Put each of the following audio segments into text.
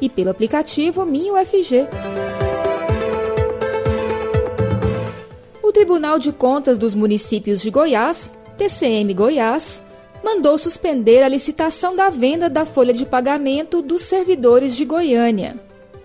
e pelo aplicativo MinUFG. O Tribunal de Contas dos Municípios de Goiás, TCM Goiás, mandou suspender a licitação da venda da folha de pagamento dos servidores de Goiânia.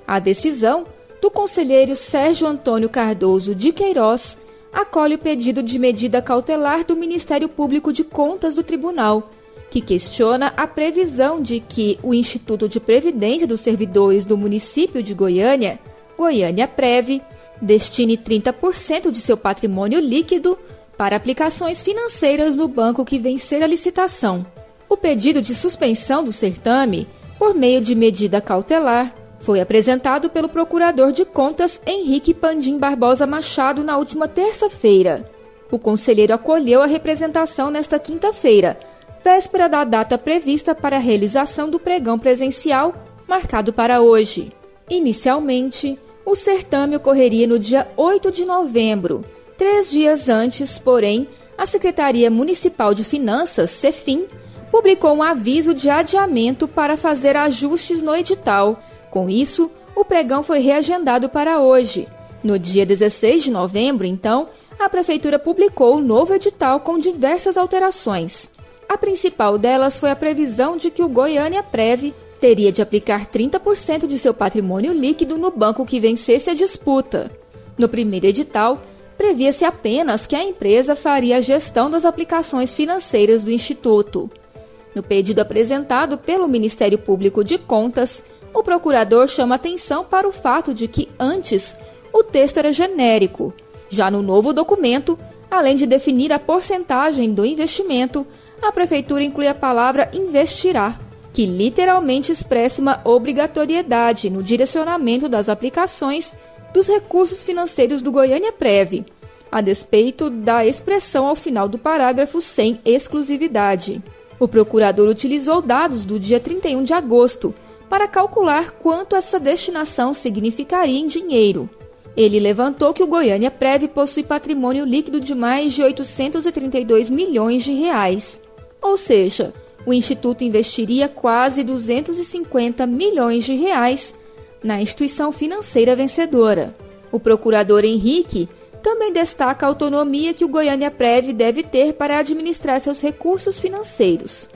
A decisão do conselheiro Sérgio Antônio Cardoso de Queiroz acolhe o pedido de medida cautelar do Ministério Público de Contas do Tribunal, que questiona a previsão de que o Instituto de Previdência dos Servidores do município de Goiânia, Goiânia Preve, destine 30% de seu patrimônio líquido para aplicações financeiras no banco que vencer a licitação. O pedido de suspensão do certame, por meio de medida cautelar, foi apresentado pelo procurador de contas Henrique Pandim Barbosa Machado na última terça-feira. O conselheiro acolheu a representação nesta quinta-feira, véspera da data prevista para a realização do pregão presencial, marcado para hoje. Inicialmente, o certame ocorreria no dia 8 de novembro. Três dias antes, porém, a Secretaria Municipal de Finanças, CEFIM, publicou um aviso de adiamento para fazer ajustes no edital. Com isso, o pregão foi reagendado para hoje. No dia 16 de novembro, então, a Prefeitura publicou o novo edital com diversas alterações. A principal delas foi a previsão de que o Goiânia Preve teria de aplicar 30% de seu patrimônio líquido no banco que vencesse a disputa. No primeiro edital, previa-se apenas que a empresa faria a gestão das aplicações financeiras do Instituto. No pedido apresentado pelo Ministério Público de Contas, o procurador chama atenção para o fato de que, antes, o texto era genérico. Já no novo documento, além de definir a porcentagem do investimento, a Prefeitura inclui a palavra investirá que literalmente expressa uma obrigatoriedade no direcionamento das aplicações dos recursos financeiros do Goiânia Prev, a despeito da expressão ao final do parágrafo sem exclusividade. O procurador utilizou dados do dia 31 de agosto para calcular quanto essa destinação significaria em dinheiro. Ele levantou que o Goiânia Prev possui patrimônio líquido de mais de 832 milhões de reais. Ou seja, o Instituto investiria quase 250 milhões de reais na instituição financeira vencedora. O procurador Henrique também destaca a autonomia que o Goiânia Prev deve ter para administrar seus recursos financeiros.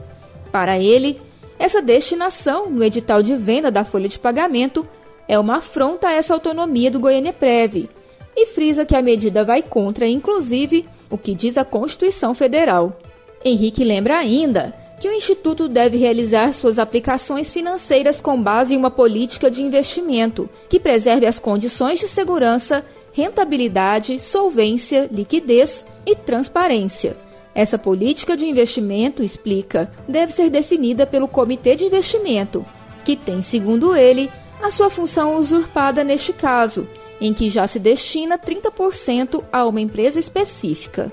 Para ele, essa destinação no edital de venda da folha de pagamento é uma afronta a essa autonomia do Goiânia Prev e frisa que a medida vai contra, inclusive, o que diz a Constituição Federal. Henrique lembra ainda que o Instituto deve realizar suas aplicações financeiras com base em uma política de investimento que preserve as condições de segurança, rentabilidade, solvência, liquidez e transparência. Essa política de investimento, explica, deve ser definida pelo Comitê de Investimento, que tem, segundo ele, a sua função usurpada neste caso, em que já se destina 30% a uma empresa específica.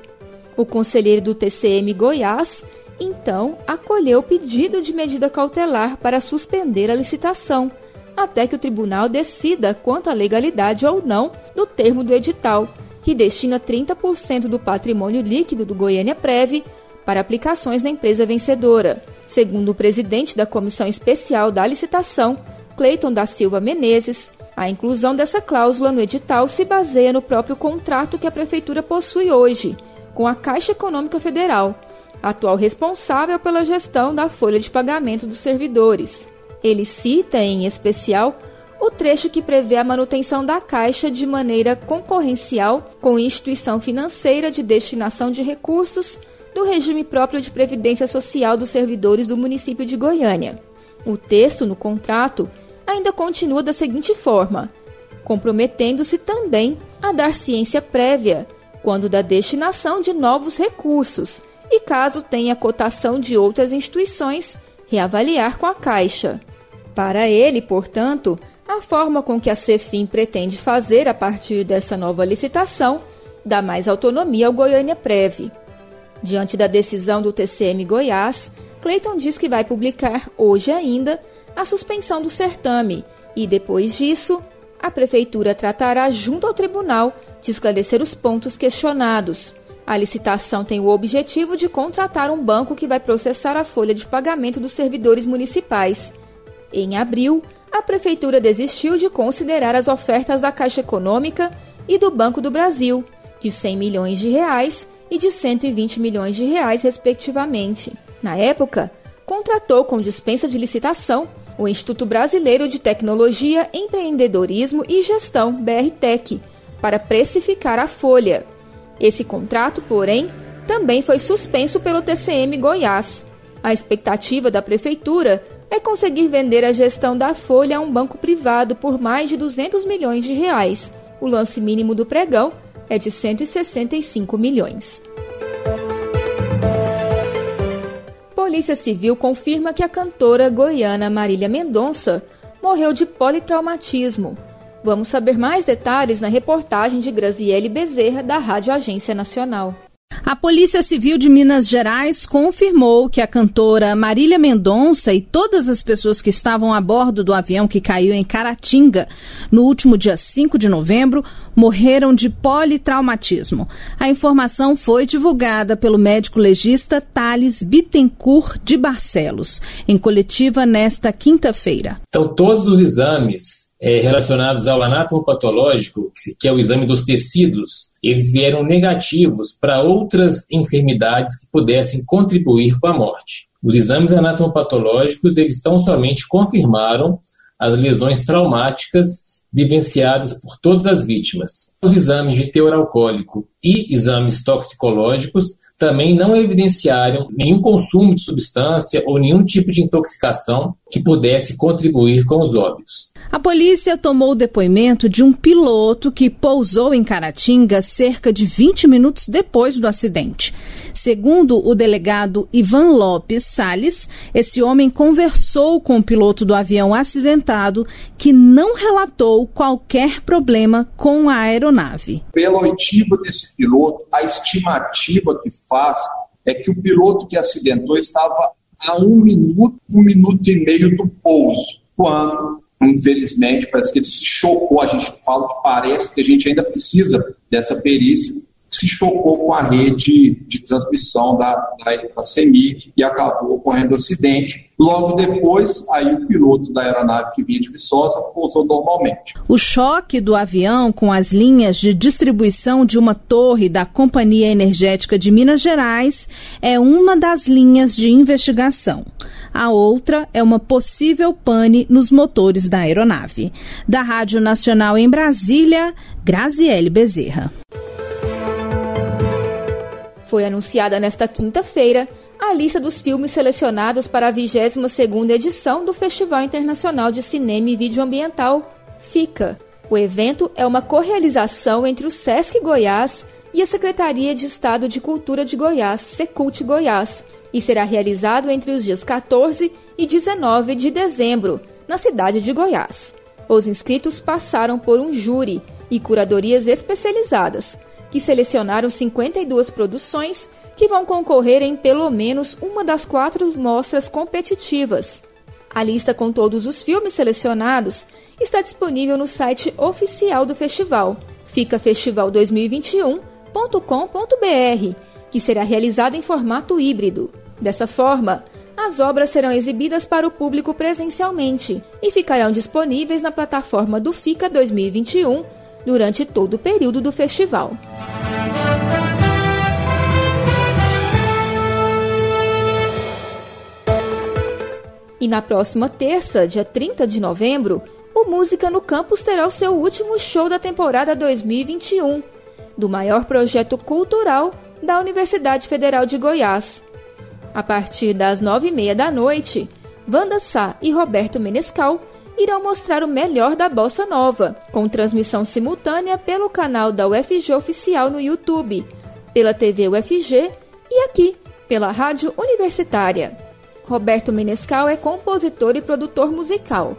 O conselheiro do TCM Goiás então acolheu o pedido de medida cautelar para suspender a licitação, até que o tribunal decida quanto à legalidade ou não do termo do edital, que destina 30% do patrimônio líquido do Goiânia Preve para aplicações na empresa vencedora. Segundo o presidente da Comissão Especial da Licitação, Cleiton da Silva Menezes, a inclusão dessa cláusula no edital se baseia no próprio contrato que a Prefeitura possui hoje com a Caixa Econômica Federal, atual responsável pela gestão da folha de pagamento dos servidores. Ele cita, em especial, o trecho que prevê a manutenção da Caixa de maneira concorrencial com instituição financeira de destinação de recursos do regime próprio de previdência social dos servidores do município de Goiânia. O texto no contrato ainda continua da seguinte forma: comprometendo-se também a dar ciência prévia quando da destinação de novos recursos e, caso tenha cotação de outras instituições, reavaliar com a Caixa. Para ele, portanto, a forma com que a Cefim pretende fazer a partir dessa nova licitação dá mais autonomia ao Goiânia Prev. Diante da decisão do TCM Goiás, Cleiton diz que vai publicar hoje ainda a suspensão do certame e, depois disso, a Prefeitura tratará junto ao tribunal de esclarecer os pontos questionados. A licitação tem o objetivo de contratar um banco que vai processar a folha de pagamento dos servidores municipais. Em abril, a Prefeitura desistiu de considerar as ofertas da Caixa Econômica e do Banco do Brasil, de 100 milhões de reais e de 120 milhões de reais, respectivamente. Na época, contratou com dispensa de licitação o Instituto Brasileiro de Tecnologia, Empreendedorismo e Gestão, BRTEC, para precificar a folha. Esse contrato, porém, também foi suspenso pelo TCM Goiás. A expectativa da prefeitura é conseguir vender a gestão da folha a um banco privado por mais de 200 milhões de reais. O lance mínimo do pregão é de 165 milhões. Polícia Civil confirma que a cantora goiana Marília Mendonça morreu de politraumatismo. Vamos saber mais detalhes na reportagem de Graziele Bezerra, da Rádio Agência Nacional. A Polícia Civil de Minas Gerais confirmou que a cantora Marília Mendonça e todas as pessoas que estavam a bordo do avião que caiu em Caratinga no último dia 5 de novembro morreram de politraumatismo. A informação foi divulgada pelo médico legista Thales Bittencourt de Barcelos, em coletiva nesta quinta-feira. Então, todos os exames é, relacionados ao anatomopatológico, que é o exame dos tecidos, eles vieram negativos para outras enfermidades que pudessem contribuir com a morte. Os exames anatomopatológicos, eles tão somente confirmaram as lesões traumáticas vivenciadas por todas as vítimas. Os exames de teor alcoólico e exames toxicológicos também não evidenciaram nenhum consumo de substância ou nenhum tipo de intoxicação que pudesse contribuir com os óbitos. A polícia tomou o depoimento de um piloto que pousou em Caratinga cerca de 20 minutos depois do acidente. Segundo o delegado Ivan Lopes Sales, esse homem conversou com o piloto do avião acidentado que não relatou qualquer problema com a aeronave. Pela oitiva desse piloto, a estimativa que faz é que o piloto que acidentou estava a um minuto, um minuto e meio do pouso, quando infelizmente, parece que ele se chocou. A gente fala que parece que a gente ainda precisa dessa perícia. Se chocou com a rede de transmissão da, da, da e acabou ocorrendo um acidente. Logo depois, aí o piloto da aeronave que vinha de Viçosa pousou normalmente. O choque do avião com as linhas de distribuição de uma torre da Companhia Energética de Minas Gerais é uma das linhas de investigação. A outra é uma possível pane nos motores da aeronave. Da Rádio Nacional em Brasília, Graziele Bezerra. Foi anunciada nesta quinta-feira a lista dos filmes selecionados para a 22ª edição do Festival Internacional de Cinema e Vídeo Ambiental, FICA. O evento é uma correalização entre o SESC Goiás e a Secretaria de Estado de Cultura de Goiás, Secult Goiás, e será realizado entre os dias 14 e 19 de dezembro, na cidade de Goiás. Os inscritos passaram por um júri e curadorias especializadas, que selecionaram 52 produções que vão concorrer em pelo menos uma das quatro mostras competitivas. A lista com todos os filmes selecionados está disponível no site oficial do festival, fica festival2021.com.br que será realizada em formato híbrido. Dessa forma, as obras serão exibidas para o público presencialmente e ficarão disponíveis na plataforma do FICA 2021 durante todo o período do festival. E na próxima terça, dia 30 de novembro, o Música no Campus terá o seu último show da temporada 2021, do maior projeto cultural da Universidade Federal de Goiás. A partir das nove e meia da noite, Wanda Sá e Roberto Menescal irão mostrar o melhor da bossa nova, com transmissão simultânea pelo canal da UFG Oficial no YouTube, pela TV UFG e aqui, pela Rádio Universitária. Roberto Menescal é compositor e produtor musical.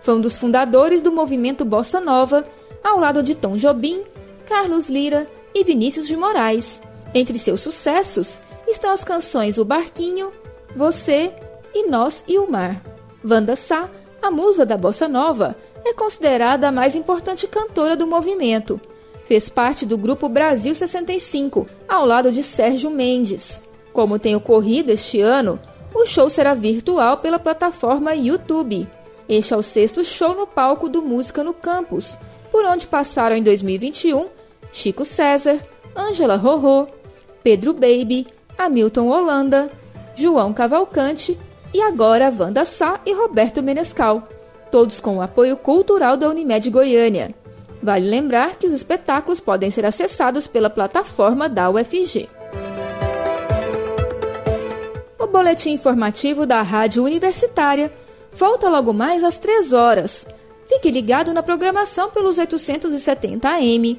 Foi um dos fundadores do movimento Bossa Nova, ao lado de Tom Jobim, Carlos Lira e Vinícius de Moraes. Entre seus sucessos estão as canções O Barquinho, Você e Nós e o Mar. Wanda Sá, a musa da bossa nova, é considerada a mais importante cantora do movimento. Fez parte do grupo Brasil 65, ao lado de Sérgio Mendes. Como tem ocorrido este ano, o show será virtual pela plataforma YouTube. Este é o sexto show no palco do Música no Campus, por onde passaram em 2021 Chico César, Ângela Rorô, Pedro Baby, Hamilton Holanda, João Cavalcante e agora Wanda Sá e Roberto Menescal, todos com o apoio cultural da Unimed Goiânia. Vale lembrar que os espetáculos podem ser acessados pela plataforma da UFG. O boletim informativo da Rádio Universitária volta logo mais às 3 horas. Fique ligado na programação pelos 870 AM,